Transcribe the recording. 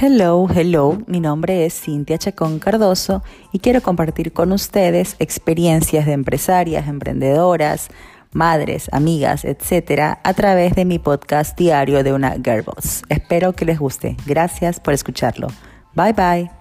Hello, hello, mi nombre es Cintia Chacón Cardoso y quiero compartir con ustedes experiencias de empresarias, emprendedoras, madres, amigas, etcétera, a través de mi podcast diario de una Girlboss. Espero que les guste. Gracias por escucharlo. Bye bye.